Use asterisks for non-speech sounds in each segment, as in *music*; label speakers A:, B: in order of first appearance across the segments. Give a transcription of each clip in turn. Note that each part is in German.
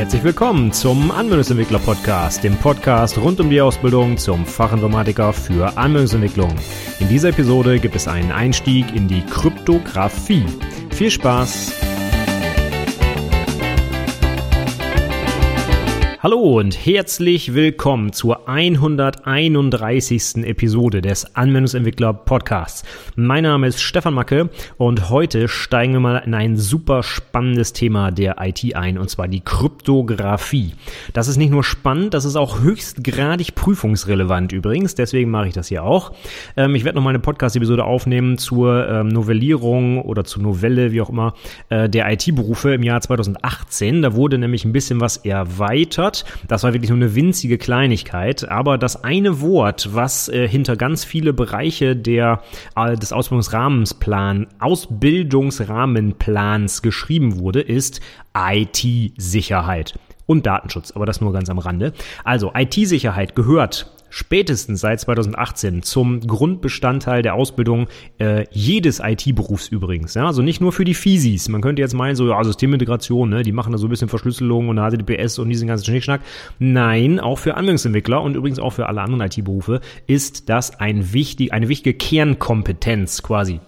A: Herzlich willkommen zum Anwendungsentwickler Podcast, dem Podcast rund um die Ausbildung zum Fachinformatiker für Anwendungsentwicklung. In dieser Episode gibt es einen Einstieg in die Kryptographie. Viel Spaß! Hallo und herzlich willkommen zur 131. Episode des Anwendungsentwickler Podcasts. Mein Name ist Stefan Macke und heute steigen wir mal in ein super spannendes Thema der IT ein und zwar die Kryptographie. Das ist nicht nur spannend, das ist auch höchstgradig prüfungsrelevant übrigens, deswegen mache ich das hier auch. Ähm, ich werde noch mal eine Podcast-Episode aufnehmen zur ähm, Novellierung oder zur Novelle, wie auch immer, äh, der IT-Berufe im Jahr 2018. Da wurde nämlich ein bisschen was erweitert Wort. Das war wirklich nur eine winzige Kleinigkeit, aber das eine Wort, was äh, hinter ganz viele Bereiche der, äh, des Ausbildungsrahmenplans, Ausbildungsrahmenplans geschrieben wurde, ist IT-Sicherheit und Datenschutz, aber das nur ganz am Rande. Also IT-Sicherheit gehört spätestens seit 2018 zum Grundbestandteil der Ausbildung äh, jedes IT-Berufs übrigens. Ja? Also nicht nur für die Physis. Man könnte jetzt meinen, so ja, Systemintegration, ne? die machen da so ein bisschen Verschlüsselung und HTTPS und diesen ganzen Schnickschnack. Nein, auch für Anwendungsentwickler und übrigens auch für alle anderen IT-Berufe ist das ein wichtig, eine wichtige Kernkompetenz quasi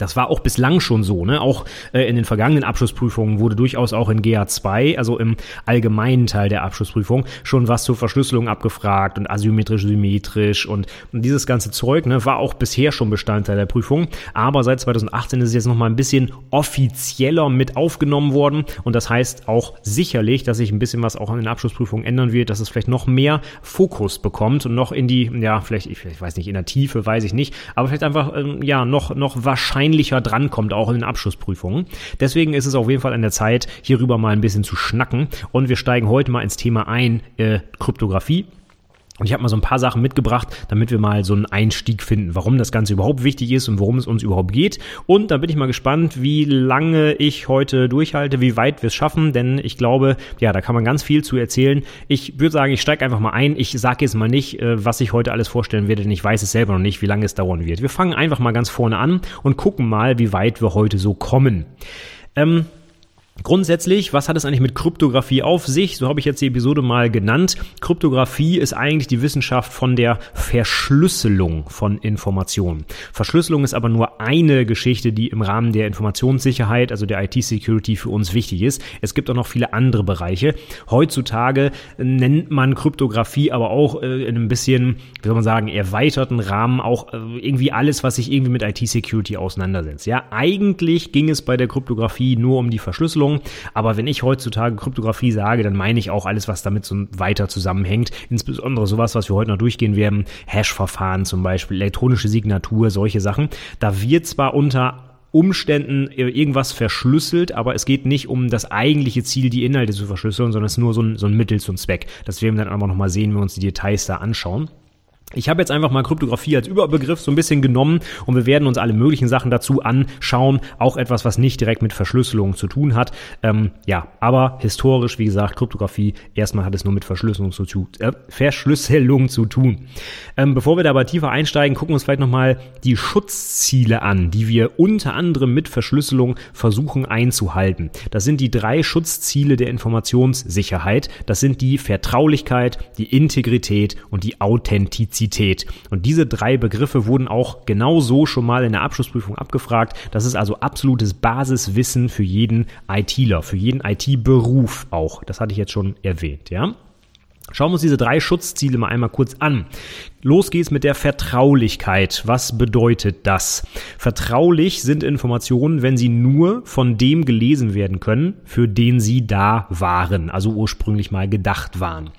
A: das war auch bislang schon so, ne? Auch äh, in den vergangenen Abschlussprüfungen wurde durchaus auch in GA2, also im allgemeinen Teil der Abschlussprüfung, schon was zur Verschlüsselung abgefragt und asymmetrisch, symmetrisch und, und dieses ganze Zeug, ne, war auch bisher schon Bestandteil der Prüfung. Aber seit 2018 ist es jetzt nochmal ein bisschen offizieller mit aufgenommen worden und das heißt auch sicherlich, dass sich ein bisschen was auch in den Abschlussprüfungen ändern wird, dass es vielleicht noch mehr Fokus bekommt und noch in die, ja, vielleicht, ich, ich weiß nicht, in der Tiefe, weiß ich nicht, aber vielleicht einfach, ähm, ja, noch, noch wahrscheinlich wahrscheinlicher drankommt, auch in den Abschlussprüfungen. Deswegen ist es auf jeden Fall an der Zeit, hierüber mal ein bisschen zu schnacken. Und wir steigen heute mal ins Thema ein, äh, Kryptographie. Und ich habe mal so ein paar Sachen mitgebracht, damit wir mal so einen Einstieg finden, warum das Ganze überhaupt wichtig ist und worum es uns überhaupt geht. Und da bin ich mal gespannt, wie lange ich heute durchhalte, wie weit wir es schaffen, denn ich glaube, ja, da kann man ganz viel zu erzählen. Ich würde sagen, ich steige einfach mal ein. Ich sage jetzt mal nicht, äh, was ich heute alles vorstellen werde, denn ich weiß es selber noch nicht, wie lange es dauern wird. Wir fangen einfach mal ganz vorne an und gucken mal, wie weit wir heute so kommen. Ähm, Grundsätzlich, was hat es eigentlich mit Kryptographie auf sich? So habe ich jetzt die Episode mal genannt. Kryptographie ist eigentlich die Wissenschaft von der Verschlüsselung von Informationen. Verschlüsselung ist aber nur eine Geschichte, die im Rahmen der Informationssicherheit, also der IT-Security für uns wichtig ist. Es gibt auch noch viele andere Bereiche. Heutzutage nennt man Kryptographie aber auch äh, in einem bisschen, wie soll man sagen, erweiterten Rahmen auch äh, irgendwie alles, was sich irgendwie mit IT-Security auseinandersetzt. Ja, eigentlich ging es bei der Kryptographie nur um die Verschlüsselung Verschlüsselung. Aber wenn ich heutzutage Kryptographie sage, dann meine ich auch alles, was damit so weiter zusammenhängt. Insbesondere sowas, was wir heute noch durchgehen werden, Hash-Verfahren zum Beispiel, elektronische Signatur, solche Sachen. Da wird zwar unter Umständen irgendwas verschlüsselt, aber es geht nicht um das eigentliche Ziel, die Inhalte zu verschlüsseln, sondern es ist nur so ein, so ein Mittel zum Zweck. Das werden wir dann aber nochmal sehen, wenn wir uns die Details da anschauen. Ich habe jetzt einfach mal Kryptographie als Überbegriff so ein bisschen genommen und wir werden uns alle möglichen Sachen dazu anschauen. Auch etwas, was nicht direkt mit Verschlüsselung zu tun hat. Ähm, ja, aber historisch, wie gesagt, Kryptographie, erstmal hat es nur mit Verschlüsselung zu, tun. Äh, Verschlüsselung zu tun. Ähm, bevor wir da aber tiefer einsteigen, gucken wir uns vielleicht nochmal die Schutzziele an, die wir unter anderem mit Verschlüsselung versuchen einzuhalten. Das sind die drei Schutzziele der Informationssicherheit. Das sind die Vertraulichkeit, die Integrität und die Authentizität. Komplexität. Und diese drei Begriffe wurden auch genau so schon mal in der Abschlussprüfung abgefragt. Das ist also absolutes Basiswissen für jeden ITler, für jeden IT-Beruf auch. Das hatte ich jetzt schon erwähnt, ja. Schauen wir uns diese drei Schutzziele mal einmal kurz an. Los geht's mit der Vertraulichkeit. Was bedeutet das? Vertraulich sind Informationen, wenn sie nur von dem gelesen werden können, für den sie da waren, also ursprünglich mal gedacht waren.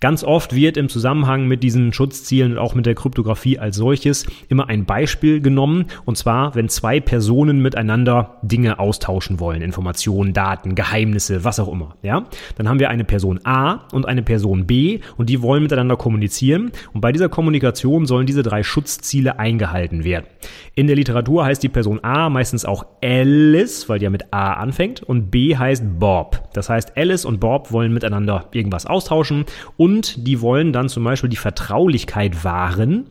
A: Ganz oft wird im Zusammenhang mit diesen Schutzzielen und auch mit der Kryptographie als solches immer ein Beispiel genommen. Und zwar, wenn zwei Personen miteinander Dinge austauschen wollen, Informationen, Daten, Geheimnisse, was auch immer. Ja, dann haben wir eine Person A und eine Person B und die wollen miteinander kommunizieren. Und bei dieser Kommunikation sollen diese drei Schutzziele eingehalten werden. In der Literatur heißt die Person A meistens auch Alice, weil die ja mit A anfängt, und B heißt Bob. Das heißt, Alice und Bob wollen miteinander irgendwas austauschen und die wollen dann zum Beispiel die Vertraulichkeit wahren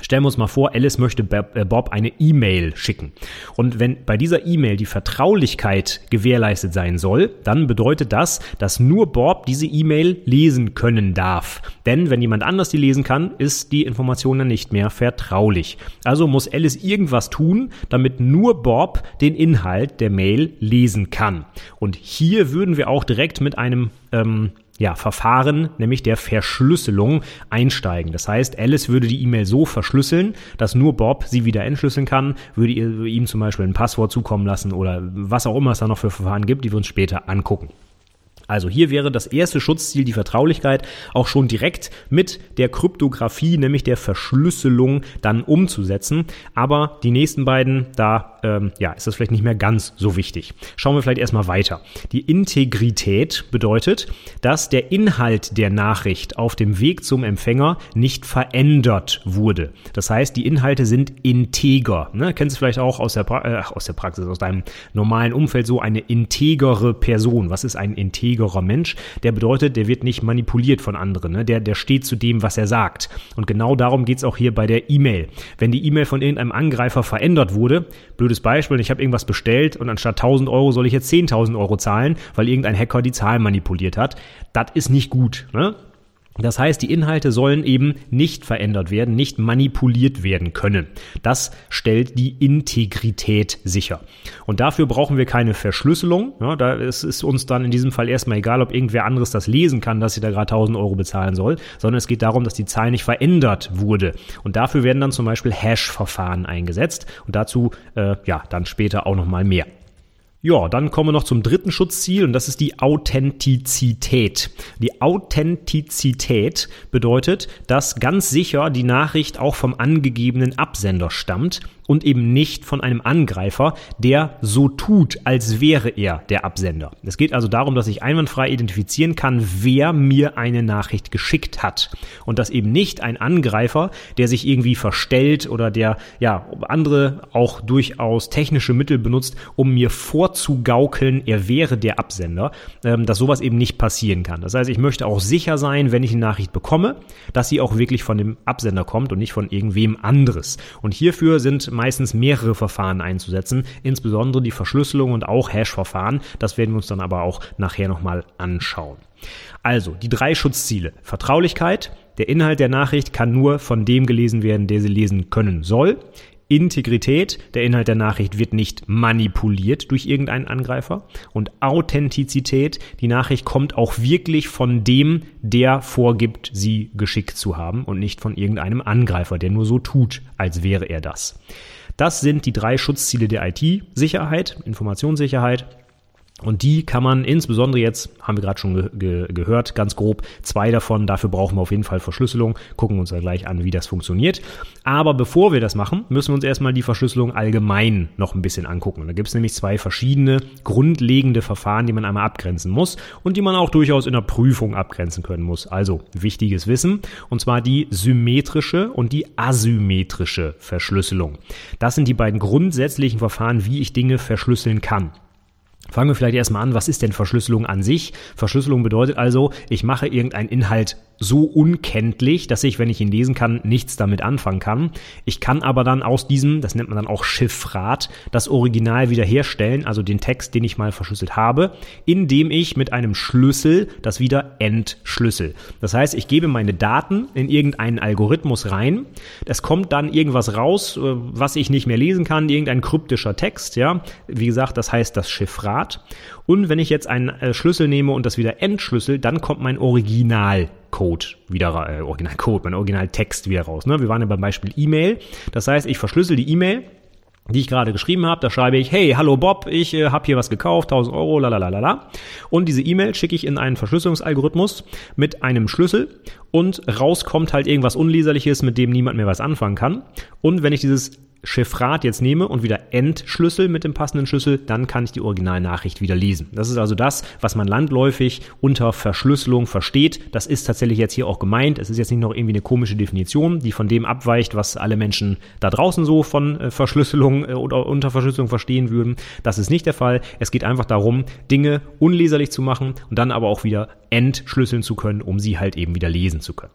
A: Stellen wir uns mal vor, Alice möchte äh, Bob eine E-Mail schicken. Und wenn bei dieser E-Mail die Vertraulichkeit gewährleistet sein soll, dann bedeutet das, dass nur Bob diese E-Mail lesen können darf. Denn wenn jemand anders die lesen kann, ist die Information dann nicht mehr vertraulich. Also muss Alice irgendwas tun, damit nur Bob den Inhalt der Mail lesen kann. Und hier würden wir auch direkt mit einem ähm, ja, Verfahren, nämlich der Verschlüsselung, einsteigen. Das heißt, Alice würde die E-Mail so verschlüsseln, dass nur Bob sie wieder entschlüsseln kann, würde ihm zum Beispiel ein Passwort zukommen lassen oder was auch immer es da noch für Verfahren gibt, die wir uns später angucken. Also hier wäre das erste Schutzziel die Vertraulichkeit auch schon direkt mit der Kryptographie, nämlich der Verschlüsselung, dann umzusetzen. Aber die nächsten beiden, da ähm, ja, ist das vielleicht nicht mehr ganz so wichtig. Schauen wir vielleicht erstmal weiter. Die Integrität bedeutet, dass der Inhalt der Nachricht auf dem Weg zum Empfänger nicht verändert wurde. Das heißt, die Inhalte sind integer. Ne? Kennst du vielleicht auch aus der, pra äh, aus der Praxis, aus deinem normalen Umfeld so eine integere Person. Was ist ein integer integerer Mensch, der bedeutet, der wird nicht manipuliert von anderen, ne? der, der steht zu dem, was er sagt. Und genau darum geht es auch hier bei der E-Mail. Wenn die E-Mail von irgendeinem Angreifer verändert wurde, blödes Beispiel, ich habe irgendwas bestellt und anstatt 1000 Euro soll ich jetzt 10.000 Euro zahlen, weil irgendein Hacker die Zahlen manipuliert hat, das ist nicht gut. Ne? Das heißt, die Inhalte sollen eben nicht verändert werden, nicht manipuliert werden können. Das stellt die Integrität sicher. Und dafür brauchen wir keine Verschlüsselung. Ja, da ist es uns dann in diesem Fall erstmal egal, ob irgendwer anderes das lesen kann, dass sie da gerade 1000 Euro bezahlen soll, sondern es geht darum, dass die Zahl nicht verändert wurde. Und dafür werden dann zum Beispiel Hash-Verfahren eingesetzt. Und dazu, äh, ja, dann später auch nochmal mehr. Ja, dann kommen wir noch zum dritten Schutzziel und das ist die Authentizität. Die Authentizität bedeutet, dass ganz sicher die Nachricht auch vom angegebenen Absender stammt und eben nicht von einem Angreifer, der so tut, als wäre er der Absender. Es geht also darum, dass ich einwandfrei identifizieren kann, wer mir eine Nachricht geschickt hat und dass eben nicht ein Angreifer, der sich irgendwie verstellt oder der ja andere auch durchaus technische Mittel benutzt, um mir vorzugaukeln, er wäre der Absender, ähm, dass sowas eben nicht passieren kann. Das heißt, ich möchte auch sicher sein, wenn ich eine Nachricht bekomme, dass sie auch wirklich von dem Absender kommt und nicht von irgendwem anderes. Und hierfür sind meistens mehrere Verfahren einzusetzen, insbesondere die Verschlüsselung und auch Hash-Verfahren. Das werden wir uns dann aber auch nachher nochmal anschauen. Also, die drei Schutzziele. Vertraulichkeit. Der Inhalt der Nachricht kann nur von dem gelesen werden, der sie lesen können soll. Integrität, der Inhalt der Nachricht wird nicht manipuliert durch irgendeinen Angreifer. Und Authentizität, die Nachricht kommt auch wirklich von dem, der vorgibt, sie geschickt zu haben und nicht von irgendeinem Angreifer, der nur so tut, als wäre er das. Das sind die drei Schutzziele der IT-Sicherheit, Informationssicherheit. Und die kann man insbesondere jetzt, haben wir gerade schon ge ge gehört, ganz grob, zwei davon, dafür brauchen wir auf jeden Fall Verschlüsselung, gucken uns ja gleich an, wie das funktioniert. Aber bevor wir das machen, müssen wir uns erstmal die Verschlüsselung allgemein noch ein bisschen angucken. Da gibt es nämlich zwei verschiedene grundlegende Verfahren, die man einmal abgrenzen muss und die man auch durchaus in der Prüfung abgrenzen können muss. Also wichtiges Wissen, und zwar die symmetrische und die asymmetrische Verschlüsselung. Das sind die beiden grundsätzlichen Verfahren, wie ich Dinge verschlüsseln kann. Fangen wir vielleicht erstmal an, was ist denn Verschlüsselung an sich? Verschlüsselung bedeutet also, ich mache irgendeinen Inhalt so unkenntlich, dass ich, wenn ich ihn lesen kann, nichts damit anfangen kann. Ich kann aber dann aus diesem, das nennt man dann auch Chiffrat, das Original wiederherstellen, also den Text, den ich mal verschlüsselt habe, indem ich mit einem Schlüssel das wieder entschlüssel. Das heißt, ich gebe meine Daten in irgendeinen Algorithmus rein. Es kommt dann irgendwas raus, äh, was ich nicht mehr lesen kann, irgendein kryptischer Text, ja. Wie gesagt, das heißt das Chiffrat. Und wenn ich jetzt einen äh, Schlüssel nehme und das wieder entschlüssel, dann kommt mein Originalcode wieder, äh, Originalcode, mein Originaltext wieder raus. Ne? Wir waren ja beim Beispiel E-Mail. Das heißt, ich verschlüssel die E-Mail die ich gerade geschrieben habe, da schreibe ich, hey, hallo Bob, ich äh, habe hier was gekauft, 1000 Euro, lalalala. Und diese E-Mail schicke ich in einen Verschlüsselungsalgorithmus mit einem Schlüssel und raus kommt halt irgendwas Unleserliches, mit dem niemand mehr was anfangen kann. Und wenn ich dieses Chiffrat jetzt nehme und wieder entschlüssel mit dem passenden Schlüssel, dann kann ich die Originalnachricht wieder lesen. Das ist also das, was man landläufig unter Verschlüsselung versteht. Das ist tatsächlich jetzt hier auch gemeint. Es ist jetzt nicht noch irgendwie eine komische Definition, die von dem abweicht, was alle Menschen da draußen so von äh, Verschlüsselung äh, oder unter Verschlüsselung verstehen würden. Das ist nicht der Fall. Es geht einfach darum, Dinge unleserlich zu machen und dann aber auch wieder entschlüsseln zu können, um sie halt eben wieder lesen zu können.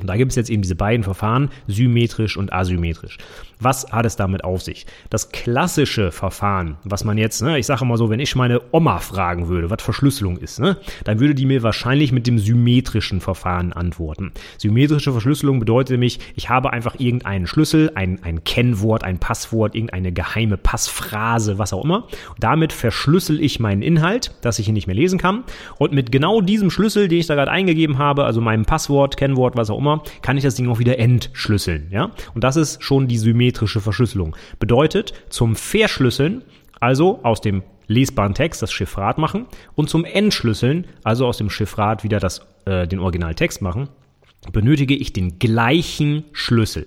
A: Und da gibt es jetzt eben diese beiden Verfahren, symmetrisch und asymmetrisch. Was hat es damit auf sich? Das klassische Verfahren, was man jetzt, ne, ich sage mal so, wenn ich meine Oma fragen würde, was Verschlüsselung ist, ne, dann würde die mir wahrscheinlich mit dem symmetrischen Verfahren antworten. Symmetrische Verschlüsselung bedeutet nämlich, ich habe einfach irgendeinen Schlüssel, ein, ein Kennwort, ein Passwort, irgendeine geheime Passphrase, was auch immer. Damit verschlüssel ich meinen Inhalt, dass ich ihn nicht mehr lesen kann. Und mit genau diesem Schlüssel, den ich da gerade eingegeben habe, also meinem Passwort, Kennwort, was auch immer, kann ich das Ding auch wieder entschlüsseln. Ja? Und das ist schon die symmetrische Verschlüsselung. Bedeutet, zum Verschlüsseln, also aus dem lesbaren Text das Chiffrat machen und zum Entschlüsseln, also aus dem Chiffrat wieder das, äh, den Originaltext machen, benötige ich den gleichen Schlüssel.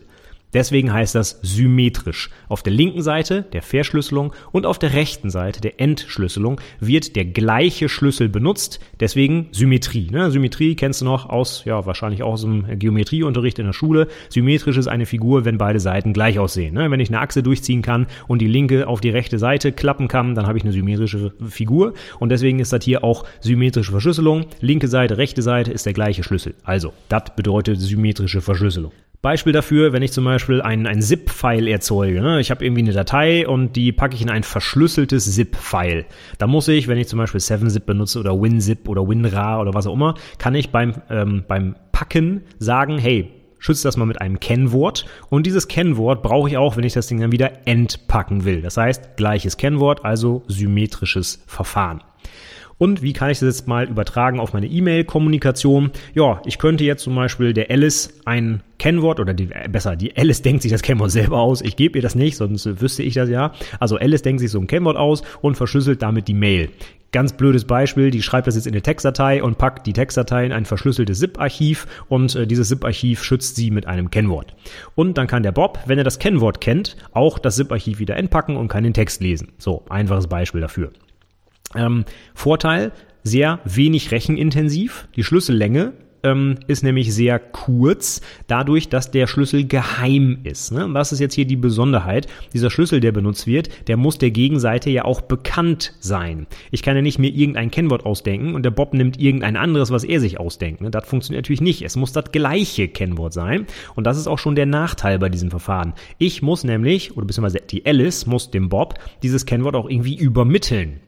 A: Deswegen heißt das symmetrisch. Auf der linken Seite der Verschlüsselung und auf der rechten Seite der Entschlüsselung wird der gleiche Schlüssel benutzt. Deswegen Symmetrie. Ne? Symmetrie kennst du noch aus, ja, wahrscheinlich auch aus dem Geometrieunterricht in der Schule. Symmetrisch ist eine Figur, wenn beide Seiten gleich aussehen. Ne? Wenn ich eine Achse durchziehen kann und die linke auf die rechte Seite klappen kann, dann habe ich eine symmetrische Figur. Und deswegen ist das hier auch symmetrische Verschlüsselung. Linke Seite, rechte Seite ist der gleiche Schlüssel. Also, das bedeutet symmetrische Verschlüsselung. Beispiel dafür, wenn ich zum Beispiel ein, ein ZIP-File erzeuge. Ne? Ich habe irgendwie eine Datei und die packe ich in ein verschlüsseltes ZIP-File. Da muss ich, wenn ich zum Beispiel 7-Zip benutze oder WinZip oder WinRAR oder was auch immer, kann ich beim, ähm, beim Packen sagen, hey, schütze das mal mit einem Kennwort. Und dieses Kennwort brauche ich auch, wenn ich das Ding dann wieder entpacken will. Das heißt, gleiches Kennwort, also symmetrisches Verfahren. Und wie kann ich das jetzt mal übertragen auf meine E-Mail-Kommunikation? Ja, ich könnte jetzt zum Beispiel der Alice ein Kennwort oder die, besser, die Alice denkt sich das Kennwort selber aus. Ich gebe ihr das nicht, sonst wüsste ich das ja. Also Alice denkt sich so ein Kennwort aus und verschlüsselt damit die Mail. Ganz blödes Beispiel, die schreibt das jetzt in eine Textdatei und packt die Textdatei in ein verschlüsseltes ZIP-Archiv und äh, dieses ZIP-Archiv schützt sie mit einem Kennwort. Und dann kann der Bob, wenn er das Kennwort kennt, auch das ZIP-Archiv wieder entpacken und kann den Text lesen. So, einfaches Beispiel dafür. Ähm, Vorteil, sehr wenig rechenintensiv. Die Schlüssellänge ähm, ist nämlich sehr kurz, dadurch, dass der Schlüssel geheim ist. Ne? Was ist jetzt hier die Besonderheit? Dieser Schlüssel, der benutzt wird, der muss der Gegenseite ja auch bekannt sein. Ich kann ja nicht mir irgendein Kennwort ausdenken und der Bob nimmt irgendein anderes, was er sich ausdenkt. Ne? Das funktioniert natürlich nicht. Es muss das gleiche Kennwort sein. Und das ist auch schon der Nachteil bei diesem Verfahren. Ich muss nämlich, oder beziehungsweise die Alice muss dem Bob dieses Kennwort auch irgendwie übermitteln.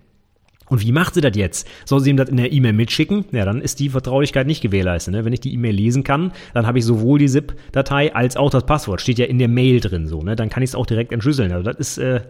A: Und wie macht sie das jetzt? Soll sie ihm das in der E-Mail mitschicken? Ja, dann ist die Vertraulichkeit nicht gewährleistet. Ne? Wenn ich die E-Mail lesen kann, dann habe ich sowohl die ZIP-Datei als auch das Passwort. Steht ja in der Mail drin so. Ne? Dann kann ich es auch direkt entschlüsseln. Also das ist äh,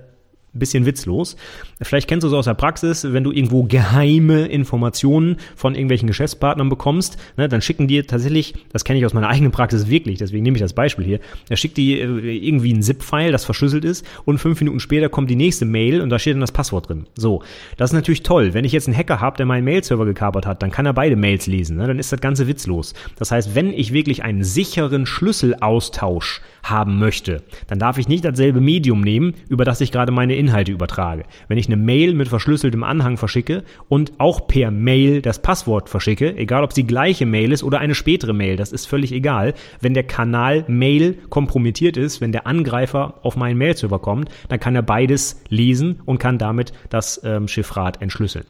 A: bisschen witzlos. Vielleicht kennst du es aus der Praxis, wenn du irgendwo geheime Informationen von irgendwelchen Geschäftspartnern bekommst, ne, dann schicken die tatsächlich, das kenne ich aus meiner eigenen Praxis wirklich, deswegen nehme ich das Beispiel hier, da schickt die äh, irgendwie ein ZIP-File, das verschlüsselt ist und fünf Minuten später kommt die nächste Mail und da steht dann das Passwort drin. So, das ist natürlich toll. Wenn ich jetzt einen Hacker habe, der meinen Mail-Server gekapert hat, dann kann er beide Mails lesen, ne, dann ist das Ganze witzlos. Das heißt, wenn ich wirklich einen sicheren Schlüsselaustausch haben möchte, dann darf ich nicht dasselbe Medium nehmen, über das ich gerade meine Inhalte übertrage. Wenn ich eine Mail mit verschlüsseltem Anhang verschicke und auch per Mail das Passwort verschicke, egal ob es die gleiche Mail ist oder eine spätere Mail, das ist völlig egal. Wenn der Kanal Mail kompromittiert ist, wenn der Angreifer auf meinen Mail-Server kommt, dann kann er beides lesen und kann damit das ähm, Chiffrat entschlüsseln.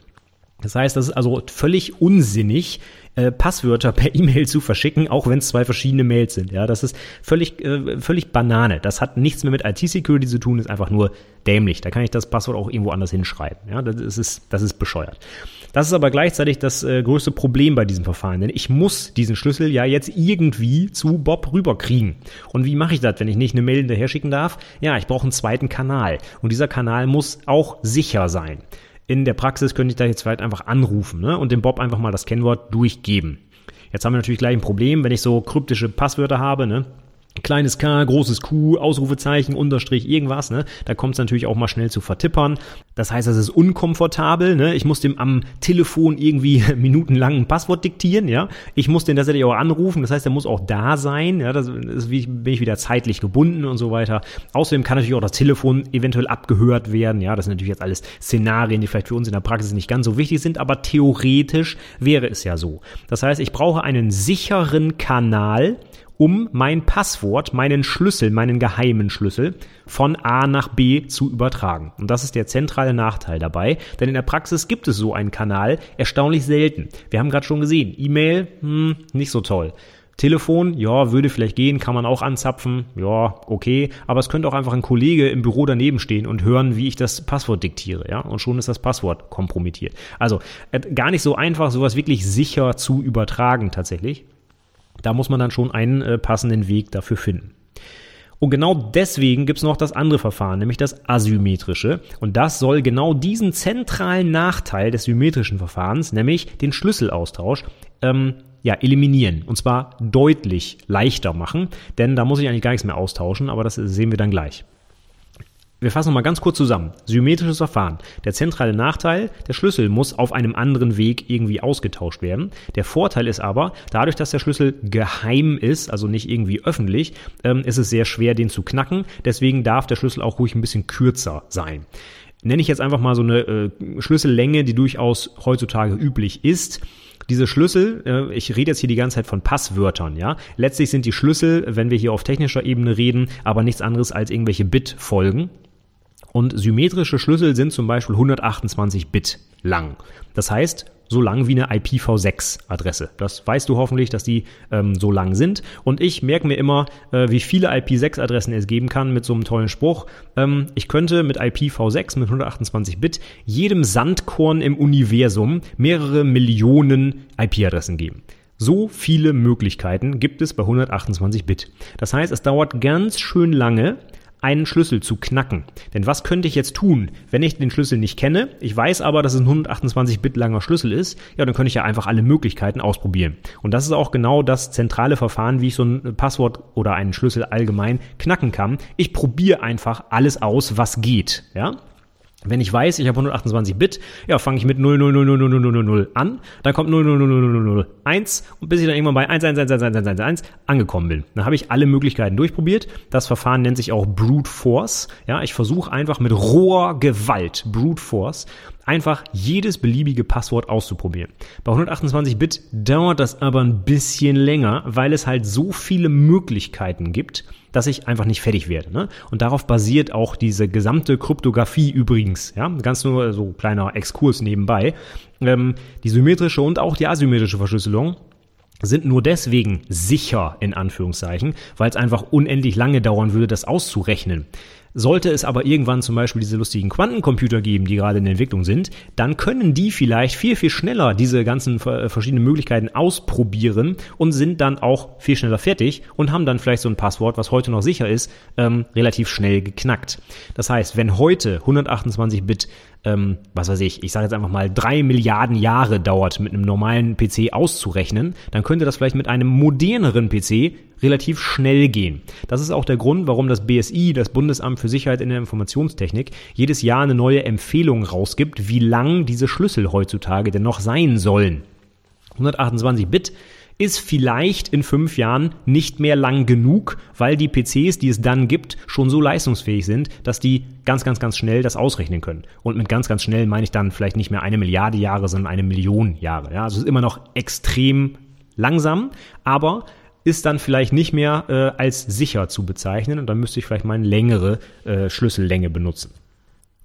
A: Das heißt, das ist also völlig unsinnig, äh, Passwörter per *laughs* E-Mail zu verschicken, auch wenn es zwei verschiedene Mails sind. Ja, das ist völlig, äh, völlig Banane. Das hat nichts mehr mit IT-Security zu tun, ist einfach nur dämlich. Da kann ich das Passwort auch irgendwo anders hinschreiben. Ja, das ist, das ist bescheuert. Das ist aber gleichzeitig das äh, größte Problem bei diesem Verfahren, denn ich muss diesen Schlüssel ja jetzt irgendwie zu Bob rüberkriegen. Und wie mache ich das, wenn ich nicht eine Mail hinterher schicken darf? Ja, ich brauche einen zweiten Kanal. Und dieser Kanal muss auch sicher sein. In der Praxis könnte ich da jetzt vielleicht einfach anrufen ne? und dem Bob einfach mal das Kennwort durchgeben. Jetzt haben wir natürlich gleich ein Problem, wenn ich so kryptische Passwörter habe, ne? Kleines K, großes Q, Ausrufezeichen, Unterstrich, irgendwas, ne? Da kommt es natürlich auch mal schnell zu vertippern. Das heißt, das ist unkomfortabel, ne? Ich muss dem am Telefon irgendwie *laughs* minutenlang ein Passwort diktieren, ja? Ich muss den tatsächlich auch anrufen, das heißt, er muss auch da sein, ja? Das ist, bin ich wieder zeitlich gebunden und so weiter. Außerdem kann natürlich auch das Telefon eventuell abgehört werden, ja? Das sind natürlich jetzt alles Szenarien, die vielleicht für uns in der Praxis nicht ganz so wichtig sind, aber theoretisch wäre es ja so. Das heißt, ich brauche einen sicheren Kanal, um mein Passwort, meinen Schlüssel, meinen geheimen Schlüssel von A nach B zu übertragen. Und das ist der zentrale Nachteil dabei, denn in der Praxis gibt es so einen Kanal erstaunlich selten. Wir haben gerade schon gesehen, E-Mail, hm, nicht so toll. Telefon, ja, würde vielleicht gehen, kann man auch anzapfen, ja, okay, aber es könnte auch einfach ein Kollege im Büro daneben stehen und hören, wie ich das Passwort diktiere, ja, und schon ist das Passwort kompromittiert. Also äh, gar nicht so einfach, sowas wirklich sicher zu übertragen tatsächlich. Da muss man dann schon einen äh, passenden Weg dafür finden. Und genau deswegen gibt's noch das andere Verfahren, nämlich das asymmetrische. Und das soll genau diesen zentralen Nachteil des symmetrischen Verfahrens, nämlich den Schlüsselaustausch, ähm, ja, eliminieren. Und zwar deutlich leichter machen, denn da muss ich eigentlich gar nichts mehr austauschen, aber das sehen wir dann gleich. Wir fassen nochmal ganz kurz zusammen. Symmetrisches Verfahren. Der zentrale Nachteil, der Schlüssel muss auf einem anderen Weg irgendwie ausgetauscht werden. Der Vorteil ist aber, dadurch, dass der Schlüssel geheim ist, also nicht irgendwie öffentlich, ähm, ist es sehr schwer, den zu knacken. Deswegen darf der Schlüssel auch ruhig ein bisschen kürzer sein. Nenne ich jetzt einfach mal so eine äh, Schlüssellänge, die durchaus heutzutage üblich ist diese Schlüssel, äh, ich rede jetzt hier die ganze Zeit von Passwörtern, ja. Letztlich sind die Schlüssel, wenn wir hier auf technischer Ebene reden, aber nichts anderes als irgendwelche Bitfolgen. Und symmetrische Schlüssel sind zum Beispiel 128 Bit lang. Das heißt, so lang wie eine IPv6-Adresse. Das weißt du hoffentlich, dass die ähm, so lang sind. Und ich merke mir immer, äh, wie viele IPv6-Adressen es geben kann mit so einem tollen Spruch. Ähm, ich könnte mit IPv6 mit 128 Bit jedem Sandkorn im Universum mehrere Millionen IP-Adressen geben. So viele Möglichkeiten gibt es bei 128 Bit. Das heißt, es dauert ganz schön lange, einen Schlüssel zu knacken. Denn was könnte ich jetzt tun, wenn ich den Schlüssel nicht kenne? Ich weiß aber, dass es ein 128-Bit langer Schlüssel ist. Ja, dann könnte ich ja einfach alle Möglichkeiten ausprobieren. Und das ist auch genau das zentrale Verfahren, wie ich so ein Passwort oder einen Schlüssel allgemein knacken kann. Ich probiere einfach alles aus, was geht. Ja? Wenn ich weiß, ich habe 128 Bit, ja, fange ich mit 0000000 an, dann kommt 0000001 und bis ich dann irgendwann bei 11111111 angekommen bin. Dann habe ich alle Möglichkeiten durchprobiert. Das Verfahren nennt sich auch Brute Force. Ja, ich versuche einfach mit roher Gewalt, Brute Force, einfach jedes beliebige Passwort auszuprobieren. Bei 128 Bit dauert das aber ein bisschen länger, weil es halt so viele Möglichkeiten gibt, dass ich einfach nicht fertig werde. Ne? Und darauf basiert auch diese gesamte Kryptographie übrigens. Ja, ganz nur so kleiner Exkurs nebenbei. Ähm, die symmetrische und auch die asymmetrische Verschlüsselung sind nur deswegen sicher in Anführungszeichen, weil es einfach unendlich lange dauern würde, das auszurechnen. Sollte es aber irgendwann zum Beispiel diese lustigen Quantencomputer geben, die gerade in Entwicklung sind, dann können die vielleicht viel, viel schneller diese ganzen äh, verschiedenen Möglichkeiten ausprobieren und sind dann auch viel schneller fertig und haben dann vielleicht so ein Passwort, was heute noch sicher ist, ähm, relativ schnell geknackt. Das heißt, wenn heute 128 Bit ähm, was weiß ich, ich sage jetzt einfach mal, drei Milliarden Jahre dauert, mit einem normalen PC auszurechnen, dann könnte das vielleicht mit einem moderneren PC relativ schnell gehen. Das ist auch der Grund, warum das BSI, das Bundesamt für Sicherheit in der Informationstechnik, jedes Jahr eine neue Empfehlung rausgibt, wie lang diese Schlüssel heutzutage denn noch sein sollen. 128 Bit ist vielleicht in fünf Jahren nicht mehr lang genug, weil die PCs, die es dann gibt, schon so leistungsfähig sind, dass die ganz, ganz, ganz schnell das ausrechnen können. Und mit ganz, ganz schnell meine ich dann vielleicht nicht mehr eine Milliarde Jahre, sondern eine Million Jahre. Ja, also es ist immer noch extrem langsam, aber ist dann vielleicht nicht mehr äh, als sicher zu bezeichnen und dann müsste ich vielleicht mal eine längere äh, Schlüssellänge benutzen.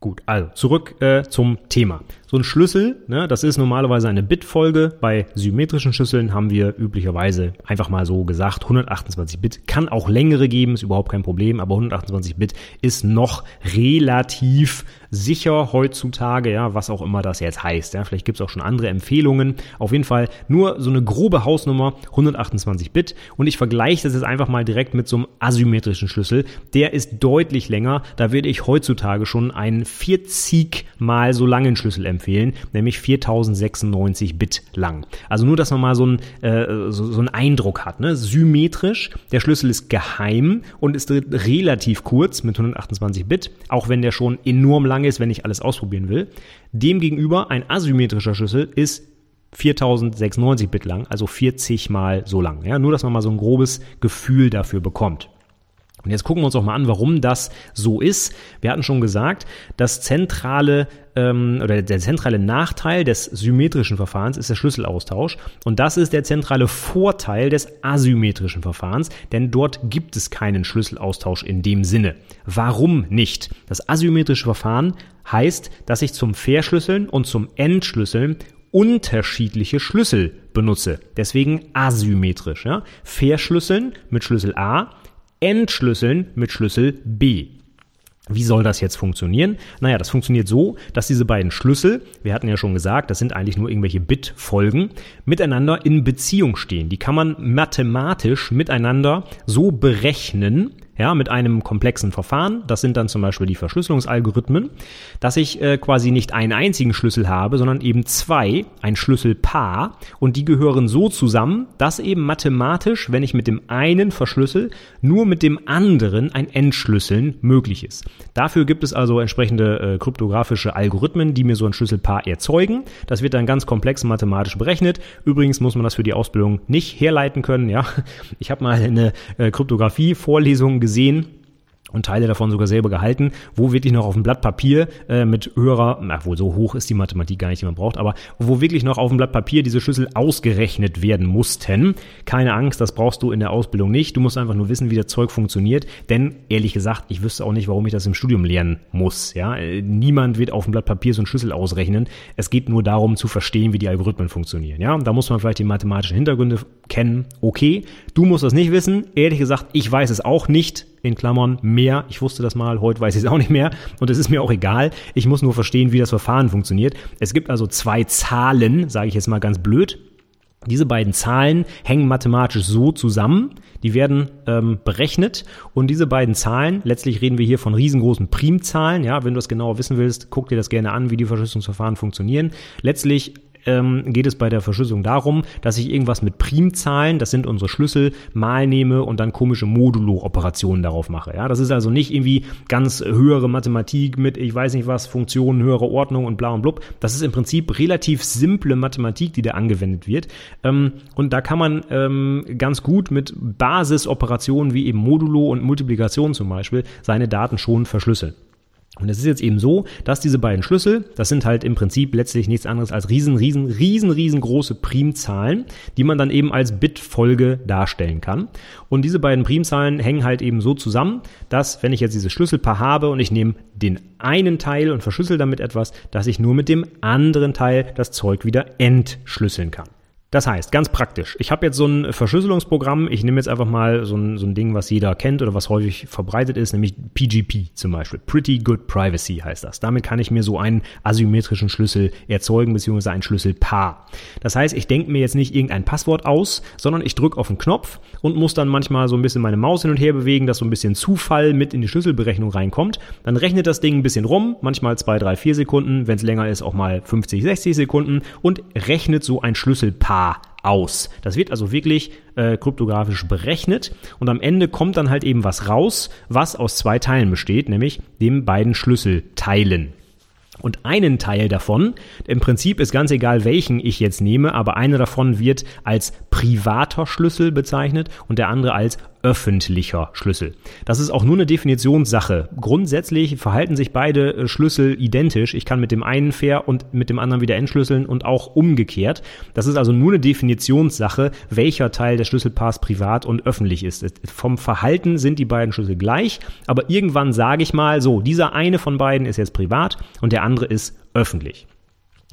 A: Gut, also zurück äh, zum Thema. So ein Schlüssel, ne, das ist normalerweise eine Bitfolge. Bei symmetrischen Schlüsseln haben wir üblicherweise einfach mal so gesagt 128 Bit. Kann auch längere geben, ist überhaupt kein Problem, aber 128 Bit ist noch relativ sicher heutzutage, ja, was auch immer das jetzt heißt. Ja. Vielleicht gibt es auch schon andere Empfehlungen. Auf jeden Fall nur so eine grobe Hausnummer 128 Bit. Und ich vergleiche das jetzt einfach mal direkt mit so einem asymmetrischen Schlüssel. Der ist deutlich länger. Da würde ich heutzutage schon einen 40 mal so langen Schlüssel empfehlen empfehlen, nämlich 4096 Bit lang. Also nur, dass man mal so einen, äh, so, so einen Eindruck hat. Ne? Symmetrisch, der Schlüssel ist geheim und ist relativ kurz mit 128 Bit, auch wenn der schon enorm lang ist, wenn ich alles ausprobieren will. Demgegenüber ein asymmetrischer Schlüssel ist 4096 Bit lang, also 40 mal so lang. Ja, nur, dass man mal so ein grobes Gefühl dafür bekommt. Und jetzt gucken wir uns auch mal an, warum das so ist. Wir hatten schon gesagt, das zentrale ähm, oder der zentrale Nachteil des symmetrischen Verfahrens ist der Schlüsselaustausch. Und das ist der zentrale Vorteil des asymmetrischen Verfahrens, denn dort gibt es keinen Schlüsselaustausch in dem Sinne. Warum nicht? Das asymmetrische Verfahren heißt, dass ich zum Verschlüsseln und zum Entschlüsseln unterschiedliche Schlüssel benutze. Deswegen asymmetrisch. Ja? Verschlüsseln mit Schlüssel A, entschlüsseln mit Schlüssel B. Wie soll das jetzt funktionieren? Naja, das funktioniert so, dass diese beiden Schlüssel, wir hatten ja schon gesagt, das sind eigentlich nur irgendwelche Bitfolgen, miteinander in Beziehung stehen. Die kann man mathematisch miteinander so berechnen, ja, mit einem komplexen Verfahren, das sind dann zum Beispiel die Verschlüsselungsalgorithmen, dass ich äh, quasi nicht einen einzigen Schlüssel habe, sondern eben zwei, ein Schlüsselpaar, und die gehören so zusammen, dass eben mathematisch, wenn ich mit dem einen verschlüssel, nur mit dem anderen ein Entschlüsseln möglich ist. Dafür gibt es also entsprechende äh, kryptografische Algorithmen, die mir so ein Schlüsselpaar erzeugen. Das wird dann ganz komplex mathematisch berechnet. Übrigens muss man das für die Ausbildung nicht herleiten können. Ja, ich habe mal eine äh, Kryptographie-Vorlesung gesehen und Teile davon sogar selber gehalten, wo wirklich noch auf dem Blatt Papier äh, mit höherer, na wohl so hoch ist die Mathematik gar nicht, die man braucht, aber wo wirklich noch auf dem Blatt Papier diese Schlüssel ausgerechnet werden mussten. Keine Angst, das brauchst du in der Ausbildung nicht. Du musst einfach nur wissen, wie das Zeug funktioniert, denn ehrlich gesagt, ich wüsste auch nicht, warum ich das im Studium lernen muss. Ja, äh, niemand wird auf dem Blatt Papier so einen Schlüssel ausrechnen. Es geht nur darum zu verstehen, wie die Algorithmen funktionieren. Ja, da muss man vielleicht die mathematischen Hintergründe kennen. Okay, du musst das nicht wissen. Ehrlich gesagt, ich weiß es auch nicht in Klammern mehr. Ich wusste das mal, heute weiß ich es auch nicht mehr und es ist mir auch egal. Ich muss nur verstehen, wie das Verfahren funktioniert. Es gibt also zwei Zahlen, sage ich jetzt mal ganz blöd. Diese beiden Zahlen hängen mathematisch so zusammen, die werden ähm, berechnet und diese beiden Zahlen, letztlich reden wir hier von riesengroßen Primzahlen, ja, wenn du das genauer wissen willst, guck dir das gerne an, wie die Verschlüsselungsverfahren funktionieren. Letztlich ähm, geht es bei der Verschlüsselung darum, dass ich irgendwas mit Primzahlen, das sind unsere Schlüssel, mal nehme und dann komische Modulo-Operationen darauf mache. Ja, das ist also nicht irgendwie ganz höhere Mathematik mit, ich weiß nicht was, Funktionen, höhere Ordnung und bla und blub. Das ist im Prinzip relativ simple Mathematik, die da angewendet wird. Ähm, und da kann man ähm, ganz gut mit Basisoperationen wie eben Modulo und Multiplikation zum Beispiel seine Daten schon verschlüsseln. Und es ist jetzt eben so, dass diese beiden Schlüssel, das sind halt im Prinzip letztlich nichts anderes als riesen, riesen, riesen, riesengroße Primzahlen, die man dann eben als Bitfolge darstellen kann. Und diese beiden Primzahlen hängen halt eben so zusammen, dass wenn ich jetzt dieses Schlüsselpaar habe und ich nehme den einen Teil und verschlüssel damit etwas, dass ich nur mit dem anderen Teil das Zeug wieder entschlüsseln kann. Das heißt, ganz praktisch, ich habe jetzt so ein Verschlüsselungsprogramm, ich nehme jetzt einfach mal so ein, so ein Ding, was jeder kennt oder was häufig verbreitet ist, nämlich PGP zum Beispiel. Pretty Good Privacy heißt das. Damit kann ich mir so einen asymmetrischen Schlüssel erzeugen, beziehungsweise ein Schlüsselpaar. Das heißt, ich denke mir jetzt nicht irgendein Passwort aus, sondern ich drücke auf einen Knopf und muss dann manchmal so ein bisschen meine Maus hin und her bewegen, dass so ein bisschen Zufall mit in die Schlüsselberechnung reinkommt. Dann rechnet das Ding ein bisschen rum, manchmal zwei, drei, vier Sekunden, wenn es länger ist, auch mal 50, 60 Sekunden und rechnet so ein Schlüsselpaar aus. Das wird also wirklich äh, kryptografisch berechnet und am Ende kommt dann halt eben was raus, was aus zwei Teilen besteht, nämlich den beiden Schlüsselteilen. Und einen Teil davon, im Prinzip ist ganz egal, welchen ich jetzt nehme, aber einer davon wird als privater Schlüssel bezeichnet und der andere als öffentlicher Schlüssel. Das ist auch nur eine Definitionssache. Grundsätzlich verhalten sich beide äh, Schlüssel identisch. Ich kann mit dem einen fair und mit dem anderen wieder entschlüsseln und auch umgekehrt. Das ist also nur eine Definitionssache, welcher Teil des Schlüsselpaars privat und öffentlich ist. Vom Verhalten sind die beiden Schlüssel gleich, aber irgendwann sage ich mal so, dieser eine von beiden ist jetzt privat und der andere ist öffentlich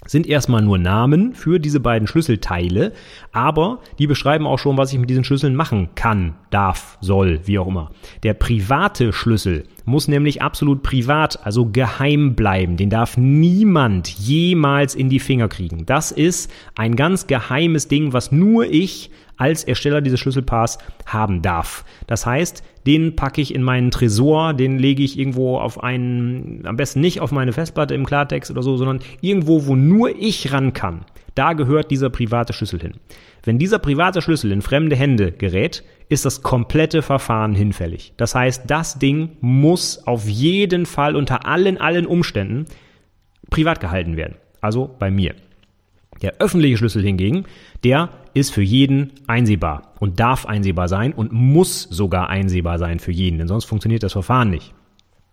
A: sind erstmal nur Namen für diese beiden Schlüsselteile, aber die beschreiben auch schon, was ich mit diesen Schlüsseln machen kann, darf, soll, wie auch immer. Der private Schlüssel muss nämlich absolut privat, also geheim bleiben. Den darf niemand jemals in die Finger kriegen. Das ist ein ganz geheimes Ding, was nur ich als Ersteller dieses Schlüsselpaars haben darf. Das heißt, den packe ich in meinen Tresor, den lege ich irgendwo auf einen, am besten nicht auf meine Festplatte im Klartext oder so, sondern irgendwo, wo nur ich ran kann. Da gehört dieser private Schlüssel hin. Wenn dieser private Schlüssel in fremde Hände gerät, ist das komplette Verfahren hinfällig. Das heißt, das Ding muss auf jeden Fall unter allen, allen Umständen privat gehalten werden. Also bei mir. Der öffentliche Schlüssel hingegen, der ist für jeden einsehbar und darf einsehbar sein und muss sogar einsehbar sein für jeden, denn sonst funktioniert das Verfahren nicht.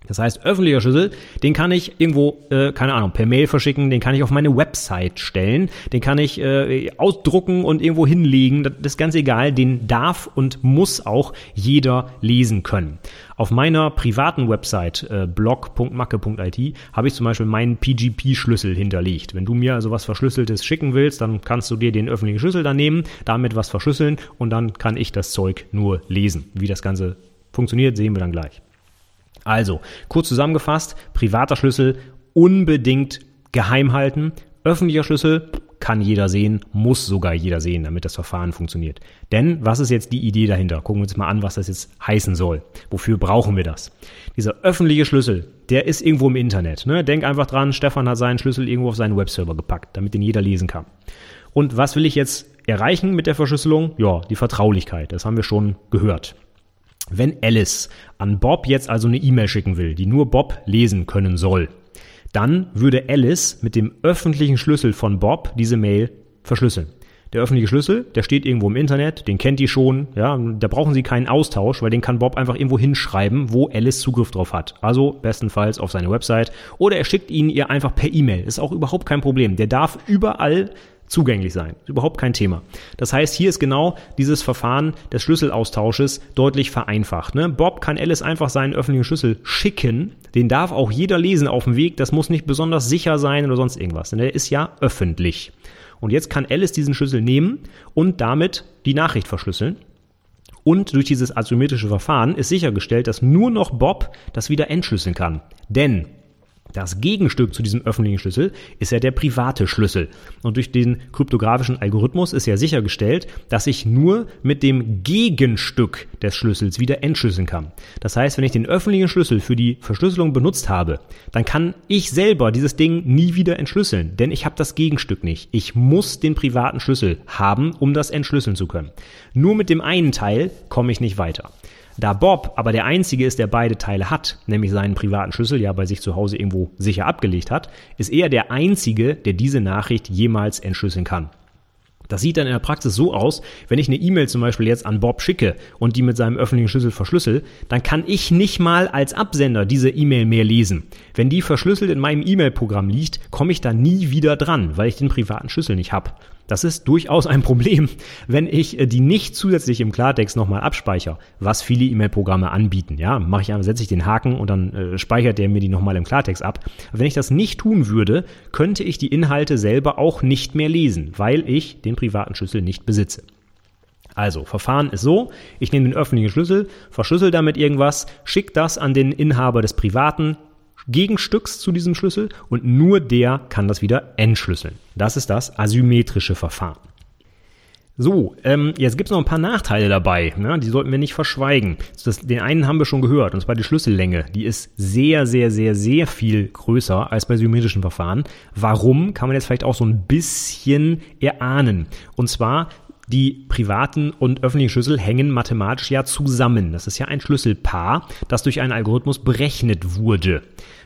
A: Das heißt, öffentlicher Schlüssel, den kann ich irgendwo, äh, keine Ahnung, per Mail verschicken, den kann ich auf meine Website stellen, den kann ich äh, ausdrucken und irgendwo hinlegen. Das ist ganz egal, den darf und muss auch jeder lesen können. Auf meiner privaten Website äh, blog.macke.it habe ich zum Beispiel meinen PGP-Schlüssel hinterlegt. Wenn du mir also was Verschlüsseltes schicken willst, dann kannst du dir den öffentlichen Schlüssel da nehmen, damit was verschlüsseln und dann kann ich das Zeug nur lesen. Wie das Ganze funktioniert, sehen wir dann gleich. Also, kurz zusammengefasst, privater Schlüssel unbedingt geheim halten. Öffentlicher Schlüssel kann jeder sehen, muss sogar jeder sehen, damit das Verfahren funktioniert. Denn was ist jetzt die Idee dahinter? Gucken wir uns mal an, was das jetzt heißen soll. Wofür brauchen wir das? Dieser öffentliche Schlüssel, der ist irgendwo im Internet. Ne? Denk einfach dran, Stefan hat seinen Schlüssel irgendwo auf seinen Webserver gepackt, damit den jeder lesen kann. Und was will ich jetzt erreichen mit der Verschlüsselung? Ja, die Vertraulichkeit. Das haben wir schon gehört. Wenn Alice an Bob jetzt also eine E-Mail schicken will, die nur Bob lesen können soll, dann würde Alice mit dem öffentlichen Schlüssel von Bob diese Mail verschlüsseln. Der öffentliche Schlüssel, der steht irgendwo im Internet, den kennt die schon, ja, da brauchen sie keinen Austausch, weil den kann Bob einfach irgendwo hinschreiben, wo Alice Zugriff drauf hat. Also bestenfalls auf seine Website oder er schickt ihn ihr einfach per E-Mail. Ist auch überhaupt kein Problem. Der darf überall zugänglich sein. Überhaupt kein Thema. Das heißt, hier ist genau dieses Verfahren des Schlüsselaustausches deutlich vereinfacht. Ne? Bob kann Alice einfach seinen öffentlichen Schlüssel schicken. Den darf auch jeder lesen auf dem Weg. Das muss nicht besonders sicher sein oder sonst irgendwas. Denn der ist ja öffentlich. Und jetzt kann Alice diesen Schlüssel nehmen und damit die Nachricht verschlüsseln. Und durch dieses asymmetrische Verfahren ist sichergestellt, dass nur noch Bob das wieder entschlüsseln kann. Denn das Gegenstück zu diesem öffentlichen Schlüssel ist ja der private Schlüssel. Und durch den kryptografischen Algorithmus ist ja sichergestellt, dass ich nur mit dem Gegenstück des Schlüssels wieder entschlüsseln kann. Das heißt, wenn ich den öffentlichen Schlüssel für die Verschlüsselung benutzt habe, dann kann ich selber dieses Ding nie wieder entschlüsseln, denn ich habe das Gegenstück nicht. Ich muss den privaten Schlüssel haben, um das entschlüsseln zu können. Nur mit dem einen Teil komme ich nicht weiter. Da Bob aber der Einzige ist, der beide Teile hat, nämlich seinen privaten Schlüssel ja bei sich zu Hause irgendwo sicher abgelegt hat, ist er der Einzige, der diese Nachricht jemals entschlüsseln kann. Das sieht dann in der Praxis so aus, wenn ich eine E-Mail zum Beispiel jetzt an Bob schicke und die mit seinem öffentlichen Schlüssel verschlüssel, dann kann ich nicht mal als Absender diese E-Mail mehr lesen. Wenn die verschlüsselt in meinem E-Mail-Programm liegt, komme ich da nie wieder dran, weil ich den privaten Schlüssel nicht habe. Das ist durchaus ein Problem, wenn ich äh, die nicht zusätzlich im Klartext nochmal abspeichere, was viele E-Mail-Programme anbieten. Ja, mache ich einfach, setze ich den Haken und dann äh, speichert der mir die nochmal im Klartext ab. Wenn ich das nicht tun würde, könnte ich die Inhalte selber auch nicht mehr lesen, weil ich den privaten Schlüssel nicht besitze. Also, Verfahren ist so, ich nehme den öffentlichen Schlüssel, verschlüssel damit irgendwas, schicke das an den Inhaber des privaten, Gegenstücks zu diesem Schlüssel und nur der kann das wieder entschlüsseln. Das ist das asymmetrische Verfahren. So, ähm, jetzt gibt es noch ein paar Nachteile dabei. Ne? Die sollten wir nicht verschweigen. Das, den einen haben wir schon gehört, und zwar die Schlüssellänge. Die ist sehr, sehr, sehr, sehr viel größer als bei symmetrischen Verfahren. Warum, kann man jetzt vielleicht auch so ein bisschen erahnen. Und zwar die privaten und öffentlichen Schlüssel hängen mathematisch ja zusammen. Das ist ja ein Schlüsselpaar, das durch einen Algorithmus berechnet wurde.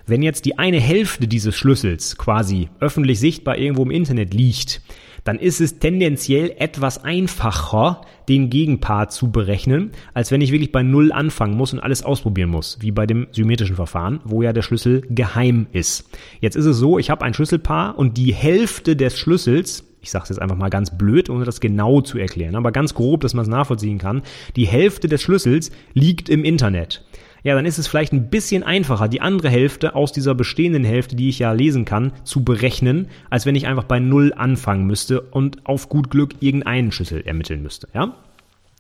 A: Wenn jetzt die eine Hälfte dieses Schlüssels quasi öffentlich sichtbar irgendwo im Internet liegt, dann ist es tendenziell etwas einfacher, den Gegenpart zu berechnen, als wenn ich wirklich bei Null anfangen muss und alles ausprobieren muss, wie bei dem symmetrischen Verfahren, wo ja der Schlüssel geheim ist. Jetzt ist es so, ich habe ein Schlüsselpaar und die Hälfte des Schlüssels ich sage es jetzt einfach mal ganz blöd, ohne das genau zu erklären, aber ganz grob, dass man es nachvollziehen kann, die Hälfte des Schlüssels liegt im Internet. Ja, dann ist es vielleicht ein bisschen einfacher, die andere Hälfte aus dieser bestehenden Hälfte, die ich ja lesen kann, zu berechnen, als wenn ich einfach bei Null anfangen müsste und auf gut Glück irgendeinen Schlüssel ermitteln müsste. Ja?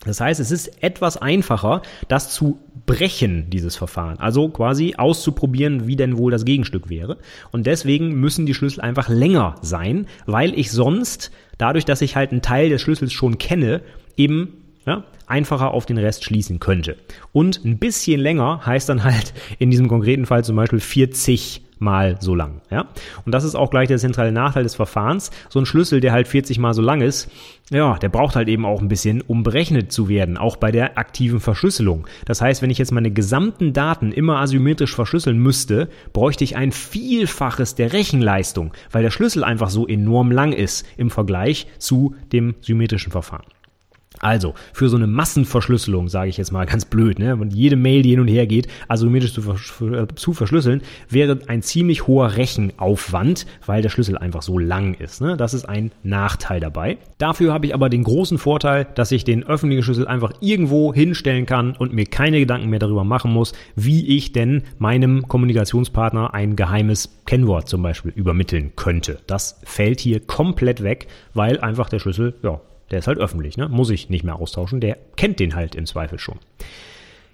A: Das heißt, es ist etwas einfacher, das zu brechen, dieses Verfahren. Also quasi auszuprobieren, wie denn wohl das Gegenstück wäre. Und deswegen müssen die Schlüssel einfach länger sein, weil ich sonst, dadurch, dass ich halt einen Teil des Schlüssels schon kenne, eben ja, einfacher auf den Rest schließen könnte. Und ein bisschen länger heißt dann halt in diesem konkreten Fall zum Beispiel 40 mal so lang. Ja? Und das ist auch gleich der zentrale Nachteil des Verfahrens. So ein Schlüssel, der halt 40 mal so lang ist, ja, der braucht halt eben auch ein bisschen, um berechnet zu werden, auch bei der aktiven Verschlüsselung. Das heißt, wenn ich jetzt meine gesamten Daten immer asymmetrisch verschlüsseln müsste, bräuchte ich ein Vielfaches der Rechenleistung, weil der Schlüssel einfach so enorm lang ist im Vergleich zu dem symmetrischen Verfahren. Also, für so eine Massenverschlüsselung, sage ich jetzt mal ganz blöd, ne, und jede Mail, die hin und her geht, asymmetrisch zu, vers zu verschlüsseln, wäre ein ziemlich hoher Rechenaufwand, weil der Schlüssel einfach so lang ist. Ne? Das ist ein Nachteil dabei. Dafür habe ich aber den großen Vorteil, dass ich den öffentlichen Schlüssel einfach irgendwo hinstellen kann und mir keine Gedanken mehr darüber machen muss, wie ich denn meinem Kommunikationspartner ein geheimes Kennwort zum Beispiel übermitteln könnte. Das fällt hier komplett weg, weil einfach der Schlüssel, ja, der ist halt öffentlich, ne? muss ich nicht mehr austauschen. Der kennt den halt im Zweifel schon.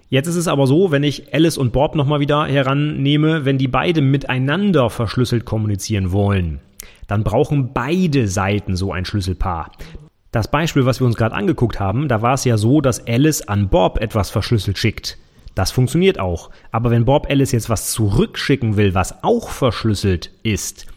A: Jetzt ist es aber so, wenn ich Alice und Bob nochmal wieder herannehme, wenn die beide miteinander verschlüsselt kommunizieren wollen, dann brauchen beide Seiten so ein Schlüsselpaar. Das Beispiel, was wir uns gerade angeguckt haben, da war es ja so, dass Alice an Bob etwas verschlüsselt schickt. Das funktioniert auch. Aber wenn Bob Alice jetzt was zurückschicken will, was auch verschlüsselt ist,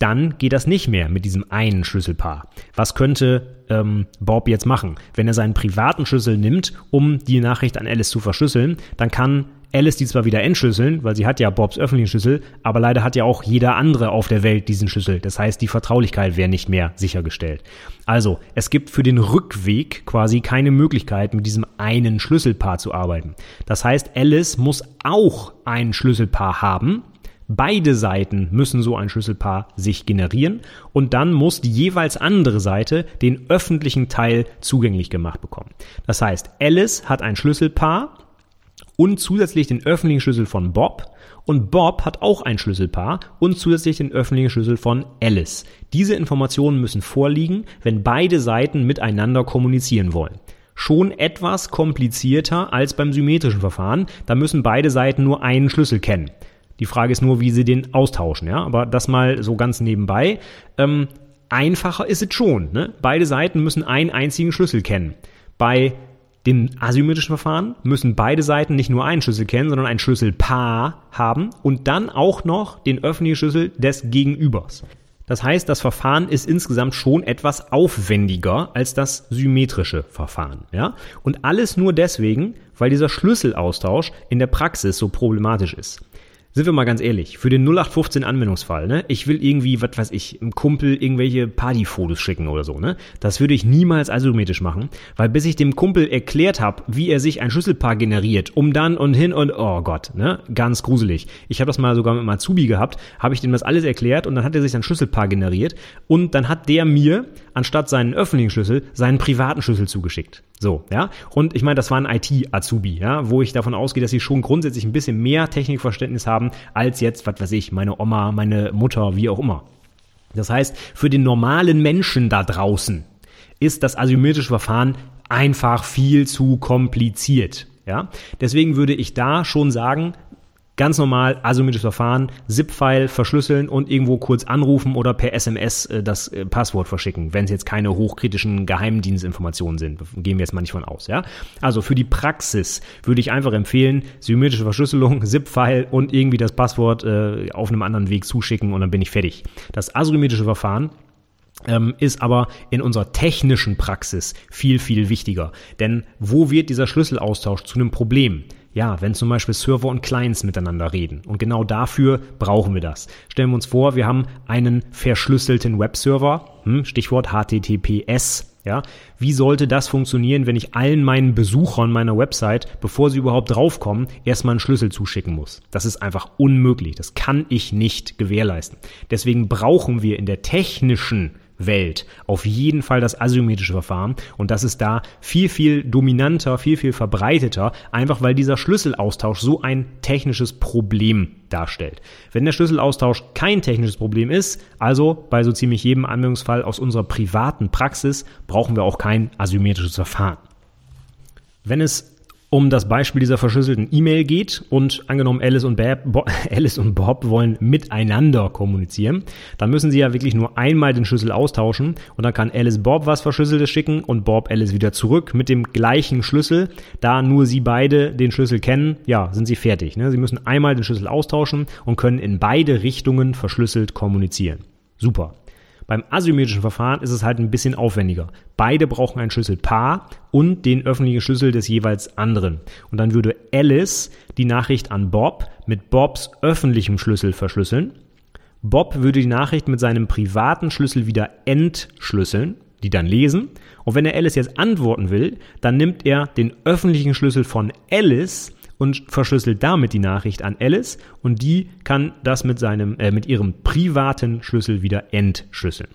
A: dann geht das nicht mehr mit diesem einen Schlüsselpaar. Was könnte ähm, Bob jetzt machen? Wenn er seinen privaten Schlüssel nimmt, um die Nachricht an Alice zu verschlüsseln, dann kann Alice die zwar wieder entschlüsseln, weil sie hat ja Bobs öffentlichen Schlüssel, aber leider hat ja auch jeder andere auf der Welt diesen Schlüssel. Das heißt, die Vertraulichkeit wäre nicht mehr sichergestellt. Also, es gibt für den Rückweg quasi keine Möglichkeit, mit diesem einen Schlüsselpaar zu arbeiten. Das heißt, Alice muss auch ein Schlüsselpaar haben, Beide Seiten müssen so ein Schlüsselpaar sich generieren und dann muss die jeweils andere Seite den öffentlichen Teil zugänglich gemacht bekommen. Das heißt, Alice hat ein Schlüsselpaar und zusätzlich den öffentlichen Schlüssel von Bob und Bob hat auch ein Schlüsselpaar und zusätzlich den öffentlichen Schlüssel von Alice. Diese Informationen müssen vorliegen, wenn beide Seiten miteinander kommunizieren wollen schon etwas komplizierter als beim symmetrischen Verfahren. Da müssen beide Seiten nur einen Schlüssel kennen. Die Frage ist nur, wie sie den austauschen, ja. Aber das mal so ganz nebenbei. Ähm, einfacher ist es schon. Ne? Beide Seiten müssen einen einzigen Schlüssel kennen. Bei dem asymmetrischen Verfahren müssen beide Seiten nicht nur einen Schlüssel kennen, sondern ein Schlüsselpaar haben und dann auch noch den öffentlichen Schlüssel des Gegenübers. Das heißt, das Verfahren ist insgesamt schon etwas aufwendiger als das symmetrische Verfahren, ja? Und alles nur deswegen, weil dieser Schlüsselaustausch in der Praxis so problematisch ist sind wir mal ganz ehrlich, für den 0815 Anwendungsfall, ne? Ich will irgendwie, was weiß ich, einem Kumpel irgendwelche Partyfotos schicken oder so, ne? Das würde ich niemals asymmetrisch machen, weil bis ich dem Kumpel erklärt habe, wie er sich ein Schlüsselpaar generiert, um dann und hin und oh Gott, ne? Ganz gruselig. Ich habe das mal sogar mit Matsubi gehabt, habe ich dem das alles erklärt und dann hat er sich ein Schlüsselpaar generiert und dann hat der mir anstatt seinen öffentlichen Schlüssel seinen privaten Schlüssel zugeschickt. So, ja. Und ich meine, das war ein IT-Azubi, ja, wo ich davon ausgehe, dass sie schon grundsätzlich ein bisschen mehr Technikverständnis haben als jetzt, was weiß ich, meine Oma, meine Mutter, wie auch immer. Das heißt, für den normalen Menschen da draußen ist das asymmetrische Verfahren einfach viel zu kompliziert. Ja, deswegen würde ich da schon sagen, Ganz normal asymmetrisches Verfahren, ZIP-File verschlüsseln und irgendwo kurz anrufen oder per SMS äh, das äh, Passwort verschicken, wenn es jetzt keine hochkritischen Geheimdienstinformationen sind. Gehen wir jetzt mal nicht von aus, ja? Also für die Praxis würde ich einfach empfehlen, symmetrische Verschlüsselung, *laughs* ZIP-File und irgendwie das Passwort äh, auf einem anderen Weg zuschicken und dann bin ich fertig. Das asymmetrische Verfahren ähm, ist aber in unserer technischen Praxis viel, viel wichtiger. Denn wo wird dieser Schlüsselaustausch zu einem Problem? Ja, wenn zum Beispiel Server und Clients miteinander reden. Und genau dafür brauchen wir das. Stellen wir uns vor, wir haben einen verschlüsselten Webserver, hm, Stichwort HTTPS. Ja, wie sollte das funktionieren, wenn ich allen meinen Besuchern meiner Website, bevor sie überhaupt draufkommen, erstmal einen Schlüssel zuschicken muss? Das ist einfach unmöglich. Das kann ich nicht gewährleisten. Deswegen brauchen wir in der technischen Welt. Auf jeden Fall das asymmetrische Verfahren. Und das ist da viel, viel dominanter, viel, viel verbreiteter, einfach weil dieser Schlüsselaustausch so ein technisches Problem darstellt. Wenn der Schlüsselaustausch kein technisches Problem ist, also bei so ziemlich jedem Anwendungsfall aus unserer privaten Praxis, brauchen wir auch kein asymmetrisches Verfahren. Wenn es um das Beispiel dieser verschlüsselten E-Mail geht und angenommen Alice und, Bob, Bo, *laughs* Alice und Bob wollen miteinander kommunizieren, dann müssen sie ja wirklich nur einmal den Schlüssel austauschen und dann kann Alice Bob was Verschlüsseltes schicken und Bob Alice wieder zurück mit dem gleichen Schlüssel. Da nur sie beide den Schlüssel kennen, ja, sind sie fertig. Ne? Sie müssen einmal den Schlüssel austauschen und können in beide Richtungen verschlüsselt kommunizieren. Super. Beim asymmetrischen Verfahren ist es halt ein bisschen aufwendiger. Beide brauchen ein Schlüsselpaar und den öffentlichen Schlüssel des jeweils anderen. Und dann würde Alice die Nachricht an Bob mit Bobs öffentlichem Schlüssel verschlüsseln. Bob würde die Nachricht mit seinem privaten Schlüssel wieder entschlüsseln. die dann lesen. Und wenn der Alice jetzt antworten will, dann nimmt er den öffentlichen Schlüssel von Alice und verschlüsselt damit die Nachricht an Alice und die kann das mit seinem äh, mit ihrem privaten Schlüssel wieder entschlüsseln.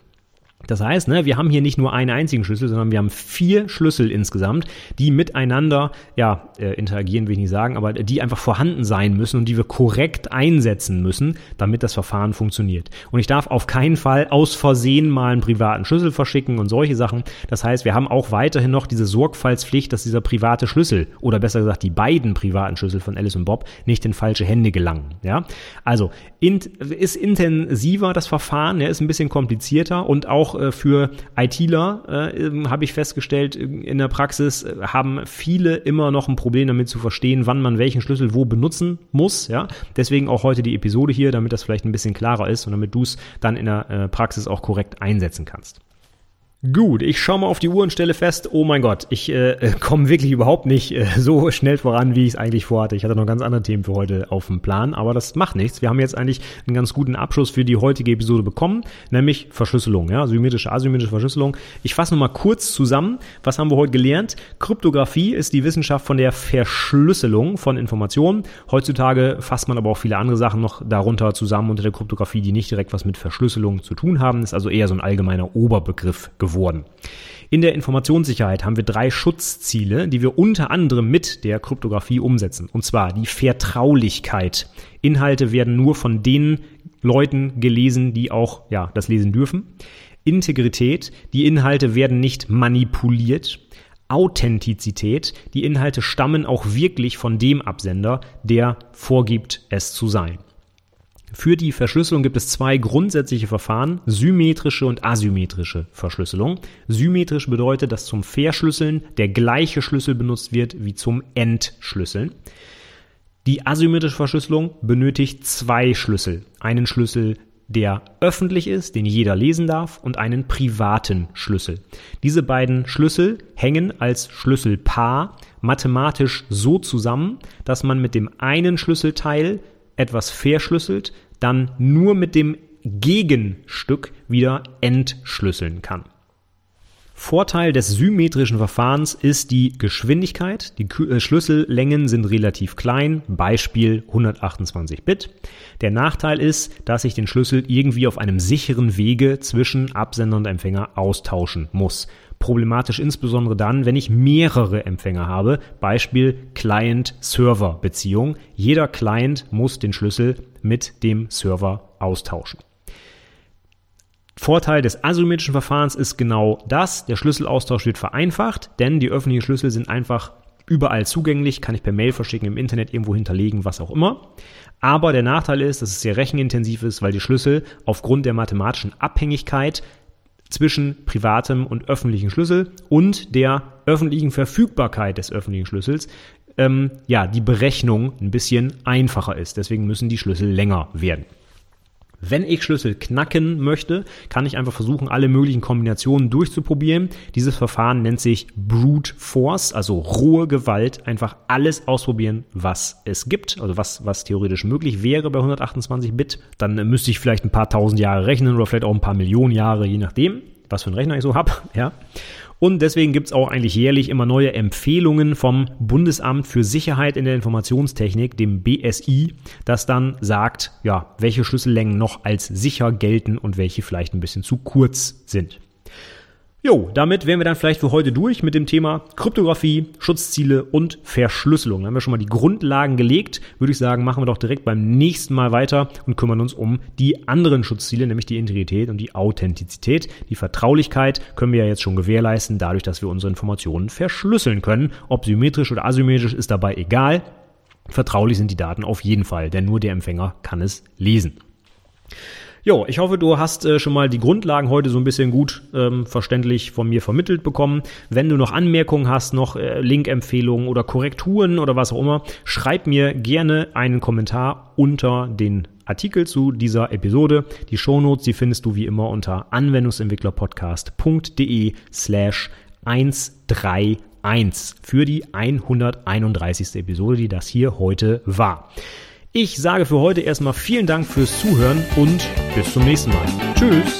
A: Das heißt, ne, wir haben hier nicht nur einen einzigen Schlüssel, sondern wir haben vier Schlüssel insgesamt, die miteinander, ja, äh, interagieren will ich nicht sagen, aber die einfach vorhanden sein müssen und die wir korrekt einsetzen müssen, damit das Verfahren funktioniert. Und ich darf auf keinen Fall aus Versehen mal einen privaten Schlüssel verschicken und solche Sachen. Das heißt, wir haben auch weiterhin noch diese Sorgfaltspflicht, dass dieser private Schlüssel oder besser gesagt die beiden privaten Schlüssel von Alice und Bob nicht in falsche Hände gelangen. Ja, also in, ist intensiver das Verfahren, ja, ist ein bisschen komplizierter und auch äh, für ITler äh, habe ich festgestellt, in der Praxis äh, haben viele immer noch ein Problem damit zu verstehen, wann man welchen Schlüssel wo benutzen muss. Ja? Deswegen auch heute die Episode hier, damit das vielleicht ein bisschen klarer ist und damit du es dann in der äh, Praxis auch korrekt einsetzen kannst. Gut, ich schaue mal auf die Uhr und stelle fest, oh mein Gott, ich äh, äh komme wirklich überhaupt nicht äh, so schnell voran, wie ich es eigentlich vorhatte. Ich hatte noch ganz andere Themen für heute auf dem Plan, aber das macht nichts. Wir haben jetzt eigentlich einen ganz guten Abschluss für die heutige Episode bekommen, nämlich Verschlüsselung, ja, symmetrische, asymmetrische Verschlüsselung. Ich fasse nochmal kurz zusammen, was haben wir heute gelernt? Kryptographie ist die Wissenschaft von der Verschlüsselung von Informationen. Heutzutage fasst man aber auch viele andere Sachen noch darunter zusammen unter der Kryptographie, die nicht direkt was mit Verschlüsselung zu tun haben. ist also eher so ein allgemeiner Oberbegriff geworden geworden. In der Informationssicherheit haben wir drei Schutzziele, die wir unter anderem mit der Kryptographie umsetzen. Und zwar die Vertraulichkeit. Inhalte werden nur von den Leuten gelesen, die auch ja, das lesen dürfen. Integrität, die Inhalte werden nicht manipuliert. Authentizität, die Inhalte stammen auch wirklich von dem Absender, der vorgibt, es zu sein. Für die Verschlüsselung gibt es zwei grundsätzliche Verfahren, symmetrische und asymmetrische Verschlüsselung. Symmetrisch bedeutet, dass zum Verschlüsseln der gleiche Schlüssel benutzt wird wie zum Entschlüsseln. Die asymmetrische Verschlüsselung benötigt zwei Schlüssel. Einen Schlüssel, der öffentlich ist, den jeder lesen darf, und einen privaten Schlüssel. Diese beiden Schlüssel hängen als Schlüsselpaar mathematisch so zusammen, dass man mit dem einen Schlüsselteil etwas verschlüsselt, dann nur mit dem Gegenstück wieder entschlüsseln kann. Vorteil des symmetrischen Verfahrens ist die Geschwindigkeit. Die äh, Schlüssellängen sind relativ klein, Beispiel 128 Bit. Der Nachteil ist, dass ich den Schlüssel irgendwie auf einem sicheren Wege zwischen Absender und Empfänger austauschen muss. Problematisch insbesondere dann, wenn ich mehrere Empfänger habe, Beispiel Client-Server-Beziehung. Jeder Client muss den Schlüssel mit dem Server austauschen. Vorteil des asymmetrischen Verfahrens ist genau das. Der Schlüsselaustausch wird vereinfacht, denn die öffentlichen Schlüssel sind einfach überall zugänglich, kann ich per Mail verschicken, im Internet irgendwo hinterlegen, was auch immer. Aber der Nachteil ist, dass es sehr rechenintensiv ist, weil die Schlüssel aufgrund der mathematischen Abhängigkeit zwischen privatem und öffentlichen Schlüssel und der öffentlichen Verfügbarkeit des öffentlichen Schlüssels ähm, ja die Berechnung ein bisschen einfacher ist. Deswegen müssen die Schlüssel länger werden. Wenn ich Schlüssel knacken möchte, kann ich einfach versuchen, alle möglichen Kombinationen durchzuprobieren. Dieses Verfahren nennt sich Brute Force, also rohe Gewalt. Einfach alles ausprobieren, was es gibt, also was, was theoretisch möglich wäre bei 128 Bit. Dann müsste ich vielleicht ein paar tausend Jahre rechnen oder vielleicht auch ein paar Millionen Jahre, je nachdem, was für einen Rechner ich so habe. *laughs* Ja. Und deswegen gibt es auch eigentlich jährlich immer neue Empfehlungen vom Bundesamt für Sicherheit in der Informationstechnik, dem BSI, das dann sagt, ja, welche Schlüssellängen noch als sicher gelten und welche vielleicht ein bisschen zu kurz sind. Jo, damit wären wir dann vielleicht für heute durch mit dem Thema Kryptographie, Schutzziele und Verschlüsselung. Da haben wir schon mal die Grundlagen gelegt. Würde ich sagen, machen wir doch direkt beim nächsten Mal weiter und kümmern uns um die anderen Schutzziele, nämlich die Integrität und die Authentizität. Die Vertraulichkeit können wir ja jetzt schon gewährleisten, dadurch, dass wir unsere Informationen verschlüsseln können. Ob symmetrisch oder asymmetrisch ist dabei egal. Vertraulich sind die Daten auf jeden Fall, denn nur der Empfänger kann es lesen. Jo, ich hoffe, du hast äh, schon mal die Grundlagen heute so ein bisschen gut ähm, verständlich von mir vermittelt bekommen. Wenn du noch Anmerkungen hast, noch äh, Link-Empfehlungen oder Korrekturen oder was auch immer, schreib mir gerne einen Kommentar unter den Artikel zu dieser Episode. Die Shownotes, die findest du wie immer unter anwendungsentwicklerpodcast.de slash 131 für die 131. Episode, die das hier heute war. Ich sage für heute erstmal vielen Dank fürs Zuhören und bis zum nächsten Mal. Tschüss!